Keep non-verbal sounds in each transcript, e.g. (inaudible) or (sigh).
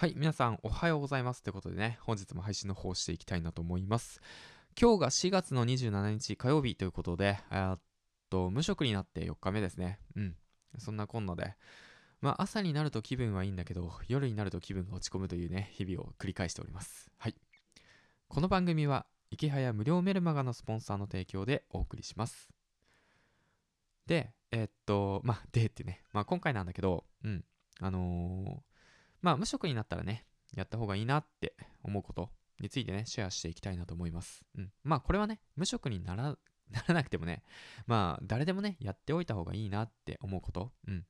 はい、皆さんおはようございます。ということでね、本日も配信の方をしていきたいなと思います。今日が4月の27日火曜日ということで、えっと、無職になって4日目ですね。うん。そんなこんなで、まあ朝になると気分はいいんだけど、夜になると気分が落ち込むというね、日々を繰り返しております。はい。この番組は、池早無料メルマガのスポンサーの提供でお送りします。で、えーっと、まあ、でってね、まあ今回なんだけど、うん。あのーまあ無職になったらね、やった方がいいなって思うことについてね、シェアしていきたいなと思います。うん。まあこれはね、無職になら (laughs) ならなくてもね、まあ誰でもね、やっておいた方がいいなって思うこと。うん。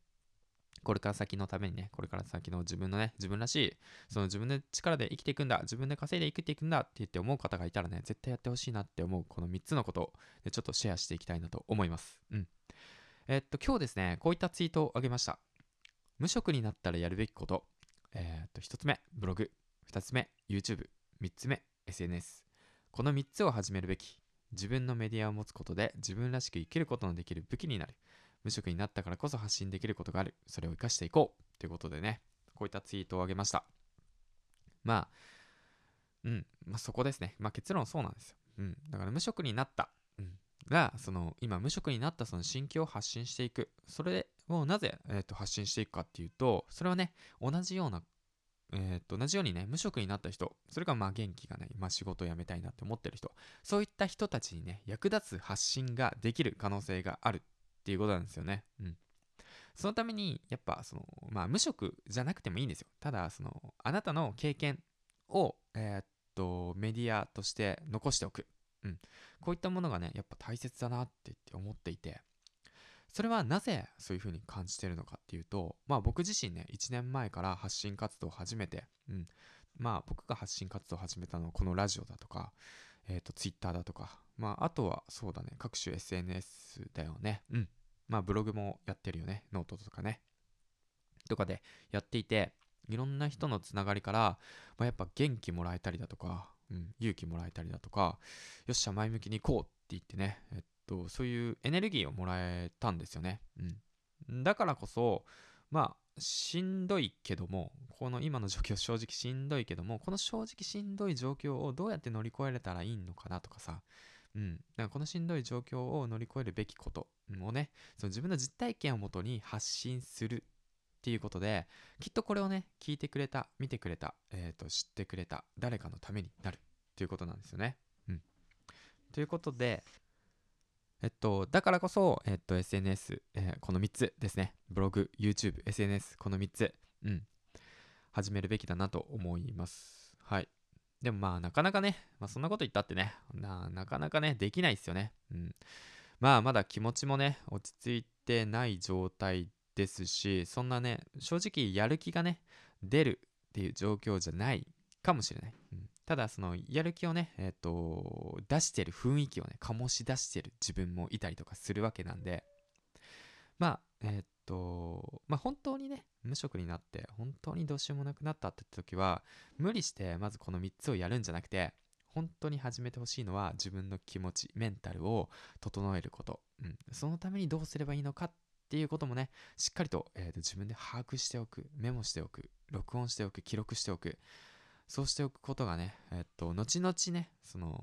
これから先のためにね、これから先の自分のね、自分らしい、その自分で力で生きていくんだ、自分で稼いで生きていくんだって言って思う方がいたらね、絶対やってほしいなって思うこの3つのことを、ちょっとシェアしていきたいなと思います。うん。えっと、今日ですね、こういったツイートをあげました。無職になったらやるべきこと。えっと、1つ目、ブログ。2つ目、YouTube。3つ目、SNS。この3つを始めるべき。自分のメディアを持つことで自分らしく生きることのできる武器になる。無職になったからこそ発信できることがある。それを活かしていこう。ということでね、こういったツイートをあげました。まあ、うん、まあそこですね。まあ結論そうなんですよ。うん。だから無職になった。うん。が、その、今無職になったその心境を発信していく。それでをなぜ、えー、と発信していくかっていうと、それはね、同じような、えー、と同じようにね、無職になった人、それからまあ元気がない、まあ仕事を辞めたいなって思ってる人、そういった人たちにね、役立つ発信ができる可能性があるっていうことなんですよね。うん。そのために、やっぱその、まあ無職じゃなくてもいいんですよ。ただ、その、あなたの経験を、えーっと、メディアとして残しておく。うん。こういったものがね、やっぱ大切だなって思っていて、それはなぜそういうふうに感じてるのかっていうと、まあ僕自身ね、1年前から発信活動を始めて、うん。まあ僕が発信活動を始めたのはこのラジオだとか、えっ、と、ツイッターだとか、まああとはそうだね、各種 SNS だよね。うん。まあブログもやってるよね。ノートとかね。とかでやっていて、いろんな人のつながりから、まあ、やっぱ元気もらえたりだとか、うん、勇気もらえたりだとか、よっしゃ、前向きに行こうって言ってね、えっと、そういうエネルギーをもらえたんですよね。うん。だからこそ、まあ、しんどいけども、この今の状況正直しんどいけども、この正直しんどい状況をどうやって乗り越えれたらいいのかなとかさ、うん。だからこのしんどい状況を乗り越えるべきことをね、その自分の実体験をもとに発信するっていうことで、きっとこれをね、聞いてくれた、見てくれた、えーと、知ってくれた、誰かのためになるっていうことなんですよね。うん。ということで、えっと、だからこそ、えっと、SNS、えーこの3つですね。ブログ、YouTube、SNS、この3つ、うん。始めるべきだなと思います。はい。でもまあ、なかなかね、まあそんなこと言ったってね、ななかなかね、できないですよね。うん。まあ、まだ気持ちもね、落ち着いてない状態ですし、そんなね、正直やる気がね、出るっていう状況じゃないかもしれない。うんただ、その、やる気をね、えっ、と、出してる雰囲気をね、醸し出してる自分もいたりとかするわけなんで、まあ、えっ、と、まあ本当にね、無職になって、本当にどうしようもなくなったって時は、無理して、まずこの3つをやるんじゃなくて、本当に始めてほしいのは自分の気持ち、メンタルを整えること。うん。そのためにどうすればいいのかっていうこともね、しっかりと,、えーと自分で把握しておく、メモしておく、録音しておく、記録しておく。そうしておくことがね、えっと、後々ね、その、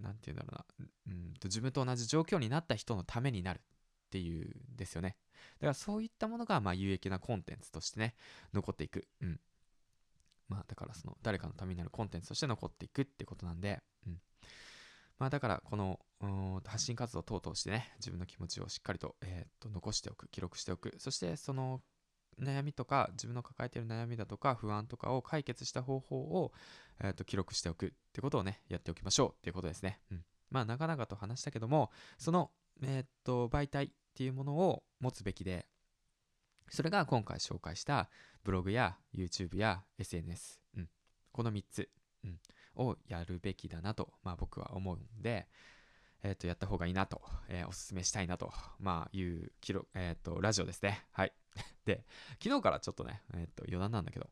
なんて言うんだろうな、うんと、自分と同じ状況になった人のためになるっていうんですよね。だからそういったものが、まあ、有益なコンテンツとしてね、残っていく。うん。まあ、だからその、誰かのためになるコンテンツとして残っていくってことなんで、うん。まあ、だから、この、発信活動等々してね、自分の気持ちをしっかりと、えーっと、残しておく、記録しておく。そして、その、悩みとか自分の抱えている悩みだとか不安とかを解決した方法を、えー、と記録しておくってことをねやっておきましょうっていうことですね、うん、まあ長々と話したけどもその、えー、と媒体っていうものを持つべきでそれが今回紹介したブログや YouTube や SNS、うん、この3つ、うん、をやるべきだなと、まあ、僕は思うんでえー、とやった方がいいなと、えーおすすめしたいなと、まあ、いう記録、えー、とラジオですね。はい。(laughs) で、昨日からちょっとね、えっと余談なんだけど、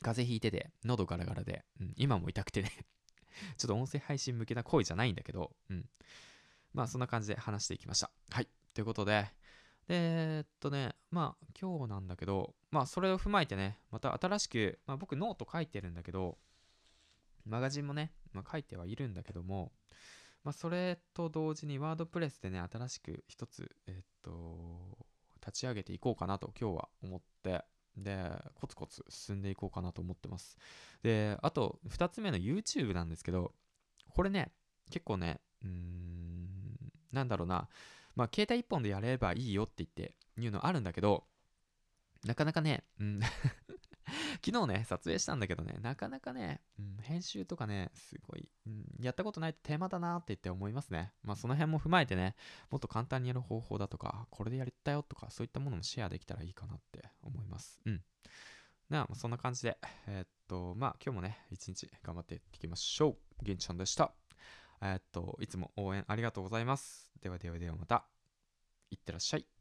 風邪ひいてて、喉ガラガラで、うん、今も痛くてね、(laughs) ちょっと音声配信向けな声じゃないんだけど、うん。まあそんな感じで話していきました。はい。ということで、でえっとね、まあ今日なんだけどまあそれを踏まえてねまた新しく、まあ、僕ノート書いてるんだけどマガジンもね、まあ、書いてはいるんだけどもまあそれと同時にワードプレスでね新しく一つえっと立ち上げていこうかなと今日は思ってでコツコツ進んでいこうかなと思ってます。であと2つ目の YouTube なんですけどこれね結構ねうーんなんだろうな。まあ携帯1本でやればいいよって言って言うのあるんだけどなかなかね、うん。(laughs) 昨日ね、撮影したんだけどね、なかなかね、うん、編集とかね、すごい、うん、やったことないと手間だなって言って思いますね。まあその辺も踏まえてね、もっと簡単にやる方法だとか、これでやったよとか、そういったものもシェアできたらいいかなって思います。うん。なあ、そんな感じで、えー、っと、まあ今日もね、一日頑張っていきましょう。げんちゃんでした。えー、っと、いつも応援ありがとうございます。ではではではまた、いってらっしゃい。